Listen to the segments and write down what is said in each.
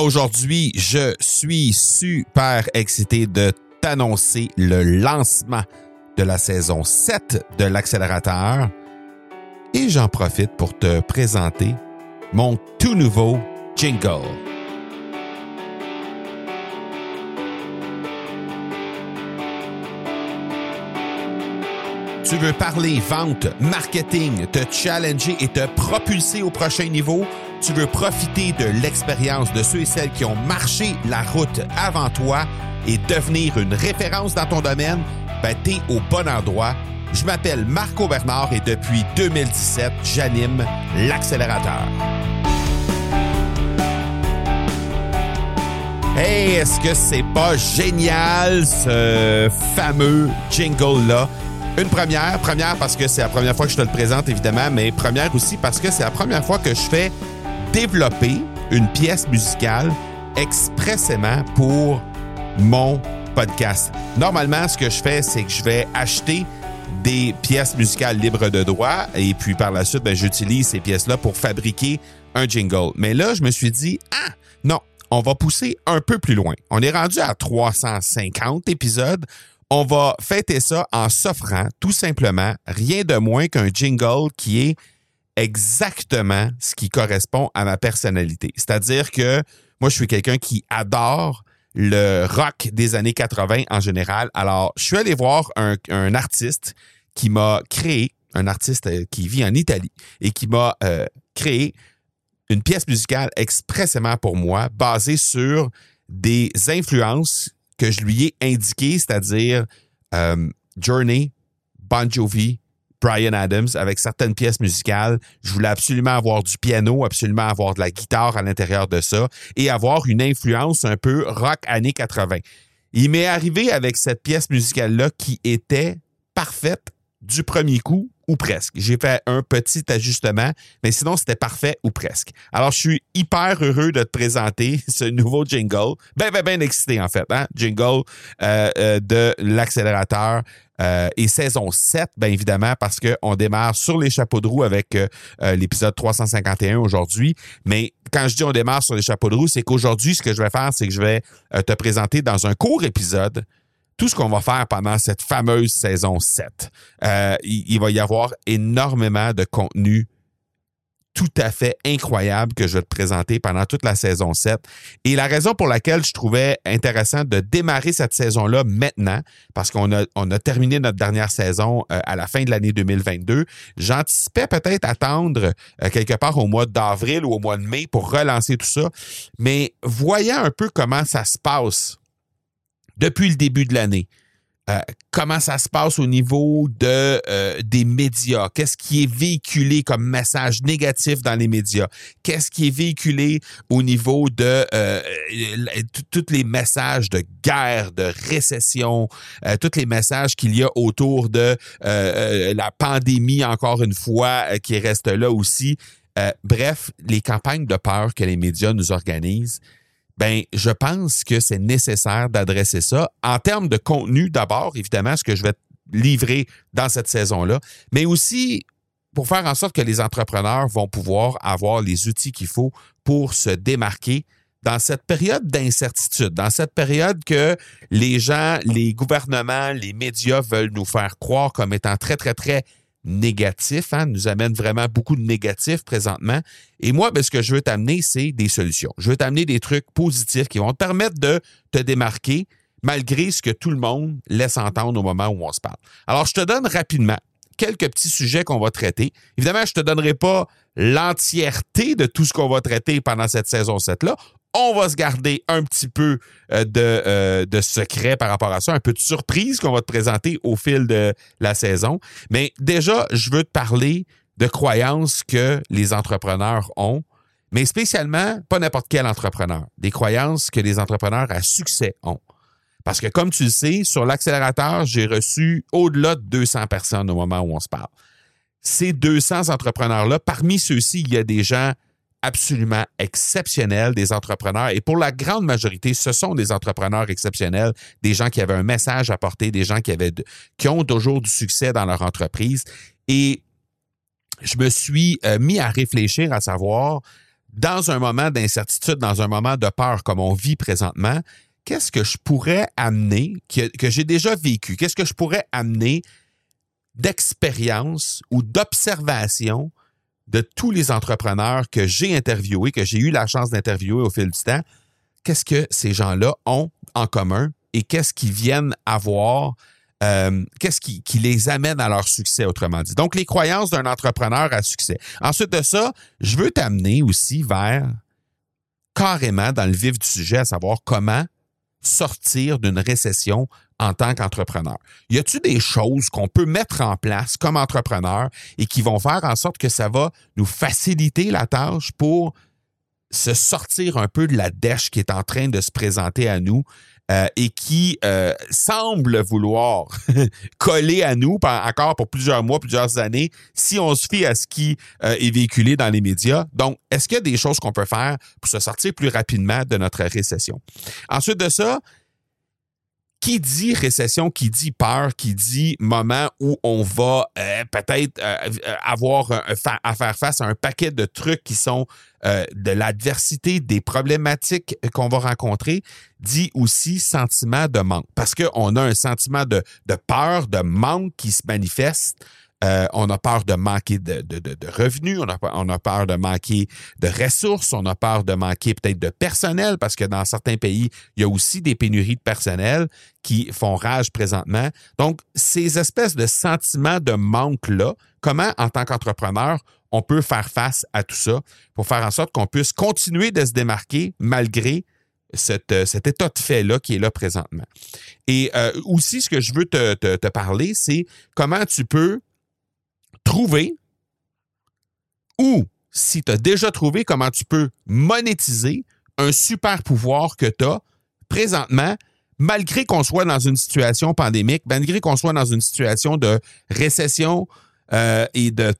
Aujourd'hui, je suis super excité de t'annoncer le lancement de la saison 7 de l'accélérateur et j'en profite pour te présenter mon tout nouveau jingle. Tu veux parler vente, marketing, te challenger et te propulser au prochain niveau? Tu veux profiter de l'expérience de ceux et celles qui ont marché la route avant toi et devenir une référence dans ton domaine? Ben, t'es au bon endroit. Je m'appelle Marco Bernard et depuis 2017, j'anime l'accélérateur. Hey, est-ce que c'est pas génial ce fameux jingle-là? Une première, première parce que c'est la première fois que je te le présente évidemment, mais première aussi parce que c'est la première fois que je fais développer une pièce musicale expressément pour mon podcast. Normalement, ce que je fais, c'est que je vais acheter des pièces musicales libres de droit et puis par la suite, ben, j'utilise ces pièces-là pour fabriquer un jingle. Mais là, je me suis dit, ah, non, on va pousser un peu plus loin. On est rendu à 350 épisodes on va fêter ça en s'offrant tout simplement rien de moins qu'un jingle qui est exactement ce qui correspond à ma personnalité. C'est-à-dire que moi, je suis quelqu'un qui adore le rock des années 80 en général. Alors, je suis allé voir un, artiste qui m'a créé, un artiste euh, qui vit en Italie et qui m'a euh, créé une pièce musicale expressément pour moi, basée sur des influences que je lui ai indiqué, c'est-à-dire euh, Journey, Bon Jovi, Brian Adams, avec certaines pièces musicales. Je voulais absolument avoir du piano, absolument avoir de la guitare à l'intérieur de ça et avoir une influence un peu rock années 80. Il m'est arrivé avec cette pièce musicale-là qui était parfaite du premier coup ou presque. J'ai fait un petit ajustement, mais sinon, c'était parfait ou presque. Alors, je suis hyper heureux de te présenter ce nouveau jingle. Ben, ben, ben excité, en fait, hein? Jingle euh, euh, de l'accélérateur. Euh, et saison 7, bien évidemment, parce qu'on démarre sur les chapeaux de roue avec l'épisode 351 aujourd'hui. Mais quand je dis on démarre sur les chapeaux de roue, c'est qu'aujourd'hui, ce que je vais faire, c'est que je vais te présenter dans un court épisode tout ce qu'on va faire pendant cette fameuse saison 7. Euh, il, va y avoir énormément de contenu tout à fait incroyable que je vais te présenter pendant toute la saison 7. Et la raison pour laquelle je trouvais intéressant de démarrer cette saison-là maintenant, parce qu'on a, on a terminé notre dernière saison euh, à la fin de l'année 2022, j'anticipais peut-être attendre euh, quelque part au mois d'avril ou au mois de mai pour relancer tout ça. Mais voyant un peu comment ça se passe depuis le début de l'année. Euh, comment ça se passe au niveau de euh, des médias? Qu'est-ce qui est véhiculé comme message négatif dans les médias? Qu'est-ce qui est véhiculé au niveau de euh, tous les messages de guerre, de récession, tous les messages qu'il y a autour de la pandémie encore une fois qui reste là aussi. bref, les campagnes de peur que les médias nous organisent ben, je pense que c'est nécessaire d'adresser ça. En termes de contenu d'abord, évidemment, ce que je vais livrer dans cette saison-là, mais aussi pour faire en sorte que les entrepreneurs vont pouvoir avoir les outils qu'il faut pour se démarquer dans cette période d'incertitude, dans cette période que les gens, les gouvernements, les médias veulent nous faire croire comme étant très, très, très négatif, hein, nous amène vraiment beaucoup de négatifs présentement. Et moi, ben, ce que je veux t'amener, c'est des solutions. Je veux t'amener des trucs positifs qui vont te permettre de te démarquer malgré ce que tout le monde laisse entendre au moment où on se parle. Alors, je te donne rapidement quelques petits sujets qu'on va traiter. Évidemment, je ne te donnerai pas l'entièreté de tout ce qu'on va traiter pendant cette saison 7-là on va se garder un petit peu euh, de, euh, de, secret par rapport à ça, un peu de surprise qu'on va te présenter au fil de la saison. Mais déjà, je veux te parler de croyances que les entrepreneurs ont, mais spécialement pas n'importe quel entrepreneur, des croyances que les entrepreneurs à succès ont. Parce que comme tu le sais, sur l'accélérateur, j'ai reçu au-delà de 200 personnes au moment où on se parle. Ces 200 entrepreneurs-là, parmi ceux-ci, il y a des gens absolument exceptionnels, des entrepreneurs. Et pour la grande majorité, ce sont des entrepreneurs exceptionnels, des gens qui avaient un message à porter, des gens qui, avaient qui ont toujours du succès dans leur entreprise. Et je me suis euh, mis à réfléchir à savoir dans un moment d'incertitude, dans un moment de peur comme on vit présentement, qu'est-ce que je pourrais amener, que j'ai déjà vécu, qu'est-ce que je pourrais amener d'expérience ou d'observation de tous les entrepreneurs que j'ai interviewés, que j'ai eu la chance d'interviewer au fil du temps, qu'est-ce que ces gens-là ont en commun et qu'est-ce qu'ils viennent avoir, euh, qu'est-ce qui, qui, les amène à leur succès, autrement dit. Donc, les croyances d'un entrepreneur à succès. Ensuite de ça, je veux t'amener aussi vers carrément dans le vif du sujet, à savoir comment sortir d'une récession en tant qu'entrepreneur. Y a-t-il des choses qu'on peut mettre en place comme entrepreneur et qui vont faire en sorte que ça va nous faciliter la tâche pour se sortir un peu de la dèche qui est en train de se présenter à nous euh, et qui euh, semble vouloir coller à nous encore pour plusieurs mois, plusieurs années, si on se fie à ce qui euh, est véhiculé dans les médias? Donc, est-ce qu'il y a des choses qu'on peut faire pour se sortir plus rapidement de notre récession? Ensuite de ça, qui dit récession, qui dit peur, qui dit moment où on va euh, peut-être euh, euh, avoir à faire face à un paquet de trucs qui sont de l'adversité, des problématiques qu'on va rencontrer, dit aussi sentiment de manque. Parce qu'on a un sentiment de, de peur, de manque qui se manifeste euh, on a peur de manquer de, revenus, on a, on peur de manquer de ressources, on a peur de manquer peut-être de personnel parce que dans certains pays, il y a aussi des pénuries de personnel qui font rage présentement. Donc, ces espèces de sentiments de manque-là, comment en tant qu'entrepreneur, on peut faire face à tout ça pour faire en sorte qu'on puisse continuer de se démarquer malgré cet état de fait-là qui est là présentement? Et euh, aussi, ce que je veux te parler, c'est comment tu peux trouver ou si tu as déjà trouvé comment tu peux monétiser un super pouvoir que tu as présentement, malgré qu'on soit dans une situation pandémique, malgré qu'on soit dans une situation de récession euh, et de,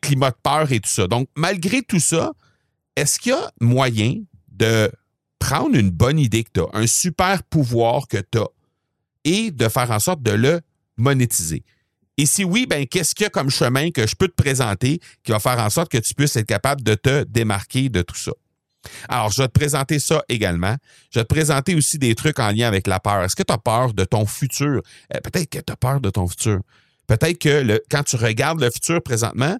climat de peur et tout ça. Donc, malgré tout ça, est-ce qu'il y a moyen de prendre une bonne idée que tu as, un super pouvoir que tu as, et de faire en sorte de le monétiser? Et si oui, ben qu'est-ce qu'il y a comme chemin que je peux te présenter qui va faire en sorte que tu puisses être capable de te démarquer de tout ça? Alors, je vais te présenter ça également. Je vais te présenter aussi des trucs en lien avec la peur. Est-ce que tu as peur de ton futur? Peut-être que tu as peur de ton futur. Peut-être que quand tu regardes le futur présentement,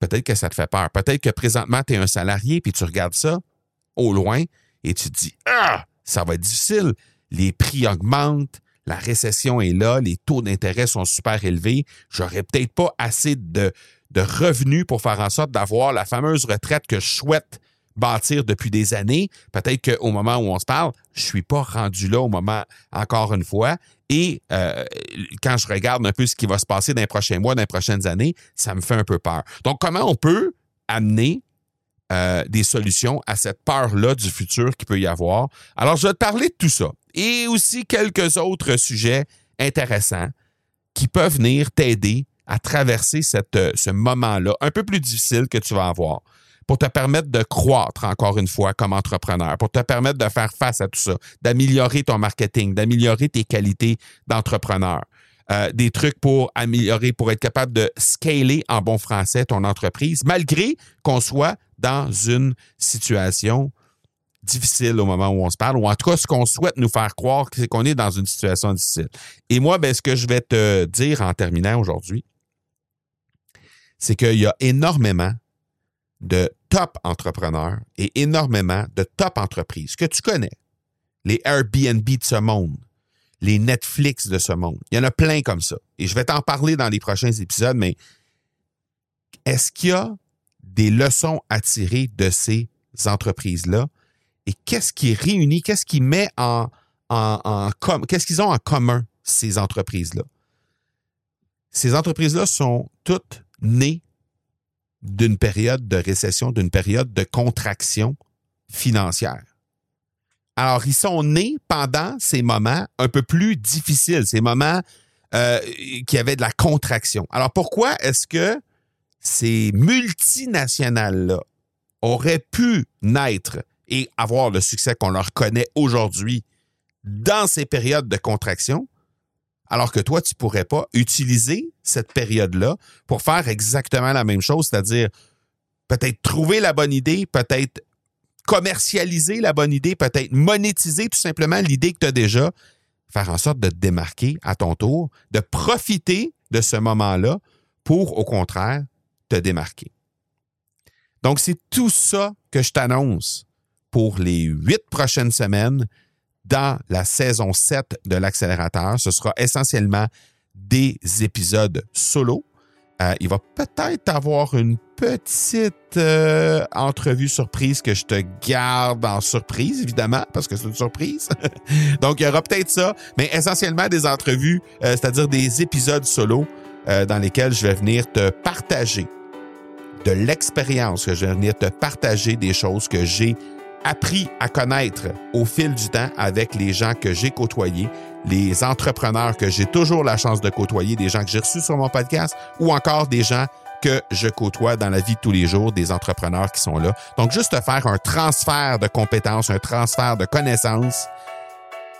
peut-être que ça te fait peur. Peut-être que présentement, tu es un salarié puis tu regardes ça au loin et tu te dis Ah, ça va être difficile. Les prix augmentent, la récession est là, les taux d'intérêt sont super élevés, j'aurais peut-être pas assez de, revenus pour faire en sorte d'avoir la fameuse retraite que je souhaite bâtir depuis des années. Peut-être qu'au moment où on se parle, je suis pas rendu là au moment, encore une fois. Et euh, quand je regarde un peu ce qui va se passer dans les prochains mois, dans les prochaines années, ça me fait un peu peur. Donc, comment on peut amener euh, des solutions à cette peur-là du futur qu'il peut y avoir? Alors, je vais te parler de tout ça et aussi quelques autres sujets intéressants qui peuvent venir t'aider à traverser euh, ce moment-là un peu plus difficile que tu vas avoir pour te permettre de croître encore une fois comme entrepreneur, pour te permettre de faire face à tout ça, d'améliorer ton marketing, d'améliorer tes qualités d'entrepreneur. Euh, des trucs pour améliorer, pour être capable de scaler en bon français ton entreprise, malgré qu'on soit dans une situation difficile au moment où on se parle, ou en tout cas, ce qu'on souhaite nous faire croire, c'est qu'on est dans une situation difficile. Et moi, ben, ce que je vais te dire en terminant aujourd'hui, c'est qu'il y a énormément de top entrepreneurs et énormément de top entreprises que tu connais. Les Airbnb de ce monde, les Netflix de ce monde. Il y en a plein comme ça. Et je vais t'en parler dans les prochains épisodes, mais est-ce qu'il y a des leçons à tirer de ces entreprises-là? Et qu'est-ce qui réunit, qu'est-ce qui met en, qu'est-ce qu'ils ont en commun, ces entreprises-là? Ces entreprises-là sont toutes nées d'une période de récession, d'une période de contraction financière. Alors, ils sont nés pendant ces moments un peu plus difficiles, ces moments euh, qui avaient de la contraction. Alors, pourquoi est-ce que ces multinationales-là auraient pu naître et avoir le succès qu'on leur connaît aujourd'hui dans ces périodes de contraction, alors que toi, tu ne pourrais pas utiliser cette période-là pour faire exactement la même chose, c'est-à-dire peut-être trouver la bonne idée, peut-être commercialiser la bonne idée, peut-être monétiser tout simplement l'idée que tu as déjà, faire en sorte de te démarquer à ton tour, de profiter de ce moment-là pour, au contraire, te démarquer. Donc, c'est tout ça que je t'annonce pour les huit prochaines semaines dans la saison 7 de l'accélérateur. Ce sera essentiellement des épisodes solo. Euh, il va peut-être avoir une petite euh, entrevue surprise que je te garde en surprise, évidemment, parce que c'est une surprise. Donc, il y aura peut-être ça, mais essentiellement des entrevues, euh, c'est-à-dire des épisodes solo dans lesquels je vais venir te partager de l'expérience, que je vais venir te partager des choses que j'ai appris à connaître au fil du temps avec les gens que j'ai côtoyés, les entrepreneurs que j'ai toujours la chance de côtoyer, des gens que j'ai reçus sur mon podcast ou encore des gens que je côtoie dans la vie de tous les jours, des entrepreneurs qui sont là. Donc, juste faire un transfert de compétences, un transfert de connaissances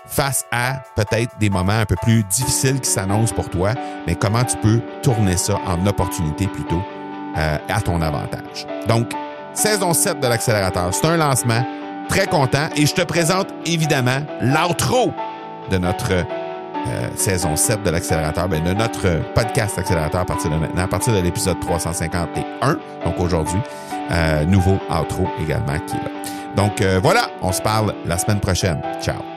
face à peut-être des moments un peu plus difficiles qui s'annoncent pour toi, mais comment tu peux tourner ça en opportunité plutôt euh, à ton avantage. Donc, saison 7 de l'accélérateur. C'est un lancement. Très content. Et je te présente évidemment l'outro de notre euh, saison 7 de l'accélérateur, ben, de notre podcast accélérateur à partir de maintenant, à partir de l'épisode 351, donc aujourd'hui. Euh, nouveau outro également qui est là. Donc euh, voilà, on se parle la semaine prochaine. Ciao.